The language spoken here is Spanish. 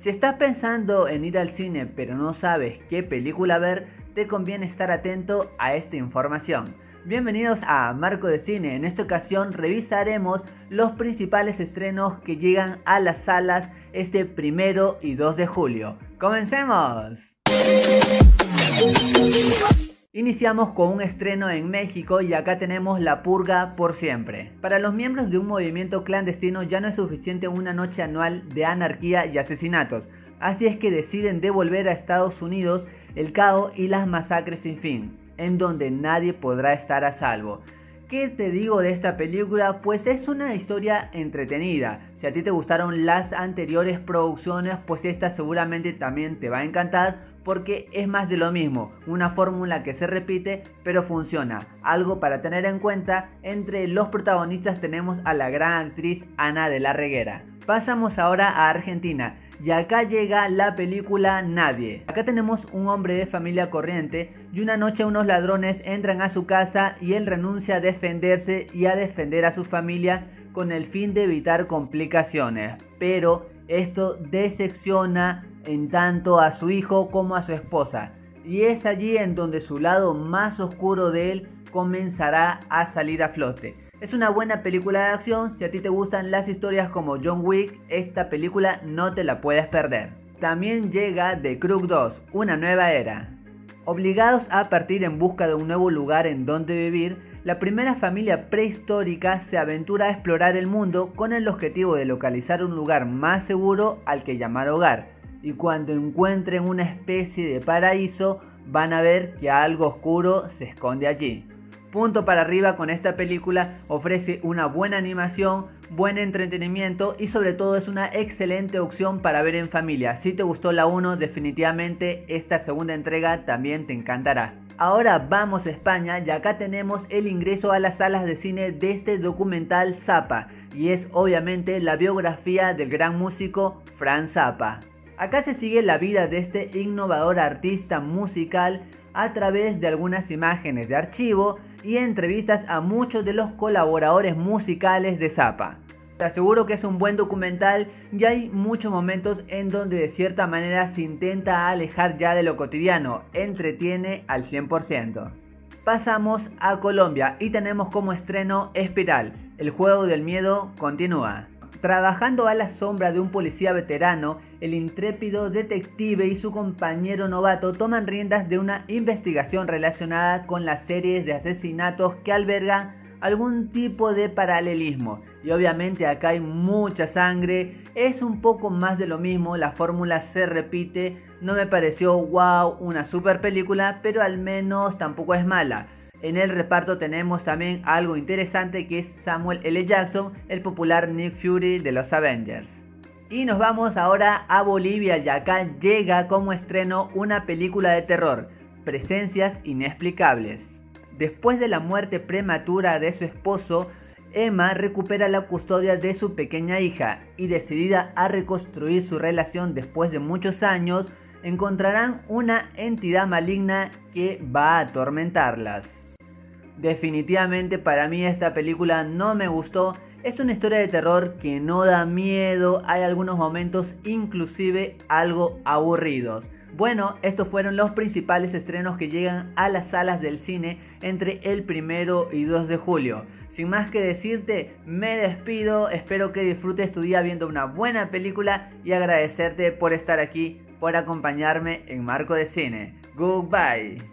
Si estás pensando en ir al cine pero no sabes qué película ver, te conviene estar atento a esta información. Bienvenidos a Marco de Cine. En esta ocasión revisaremos los principales estrenos que llegan a las salas este primero y 2 de julio. ¡Comencemos! Iniciamos con un estreno en México y acá tenemos La Purga por siempre. Para los miembros de un movimiento clandestino ya no es suficiente una noche anual de anarquía y asesinatos, así es que deciden devolver a Estados Unidos el caos y las masacres sin fin, en donde nadie podrá estar a salvo. ¿Qué te digo de esta película? Pues es una historia entretenida. Si a ti te gustaron las anteriores producciones, pues esta seguramente también te va a encantar porque es más de lo mismo, una fórmula que se repite pero funciona. Algo para tener en cuenta, entre los protagonistas tenemos a la gran actriz Ana de la Reguera. Pasamos ahora a Argentina. Y acá llega la película Nadie. Acá tenemos un hombre de familia corriente y una noche unos ladrones entran a su casa y él renuncia a defenderse y a defender a su familia con el fin de evitar complicaciones. Pero esto decepciona en tanto a su hijo como a su esposa. Y es allí en donde su lado más oscuro de él comenzará a salir a flote. Es una buena película de acción, si a ti te gustan las historias como John Wick, esta película no te la puedes perder. También llega The Crook 2, una nueva era. Obligados a partir en busca de un nuevo lugar en donde vivir, la primera familia prehistórica se aventura a explorar el mundo con el objetivo de localizar un lugar más seguro al que llamar hogar. Y cuando encuentren una especie de paraíso, van a ver que algo oscuro se esconde allí punto para arriba con esta película, ofrece una buena animación, buen entretenimiento y sobre todo es una excelente opción para ver en familia. Si te gustó la 1, definitivamente esta segunda entrega también te encantará. Ahora vamos a España y acá tenemos el ingreso a las salas de cine de este documental Zappa y es obviamente la biografía del gran músico Franz Zappa. Acá se sigue la vida de este innovador artista musical a través de algunas imágenes de archivo y entrevistas a muchos de los colaboradores musicales de Zappa. Te aseguro que es un buen documental y hay muchos momentos en donde de cierta manera se intenta alejar ya de lo cotidiano, entretiene al 100%. Pasamos a Colombia y tenemos como estreno Espiral, el juego del miedo continúa. Trabajando a la sombra de un policía veterano, el intrépido detective y su compañero novato toman riendas de una investigación relacionada con las series de asesinatos que albergan algún tipo de paralelismo. Y obviamente acá hay mucha sangre, es un poco más de lo mismo, la fórmula se repite, no me pareció wow, una super película, pero al menos tampoco es mala. En el reparto tenemos también algo interesante que es Samuel L. Jackson, el popular Nick Fury de los Avengers. Y nos vamos ahora a Bolivia y acá llega como estreno una película de terror, Presencias Inexplicables. Después de la muerte prematura de su esposo, Emma recupera la custodia de su pequeña hija y decidida a reconstruir su relación después de muchos años, encontrarán una entidad maligna que va a atormentarlas. Definitivamente para mí esta película no me gustó. Es una historia de terror que no da miedo, hay algunos momentos inclusive algo aburridos. Bueno, estos fueron los principales estrenos que llegan a las salas del cine entre el primero y 2 de julio. Sin más que decirte, me despido, espero que disfrutes tu día viendo una buena película y agradecerte por estar aquí, por acompañarme en Marco de Cine. Goodbye.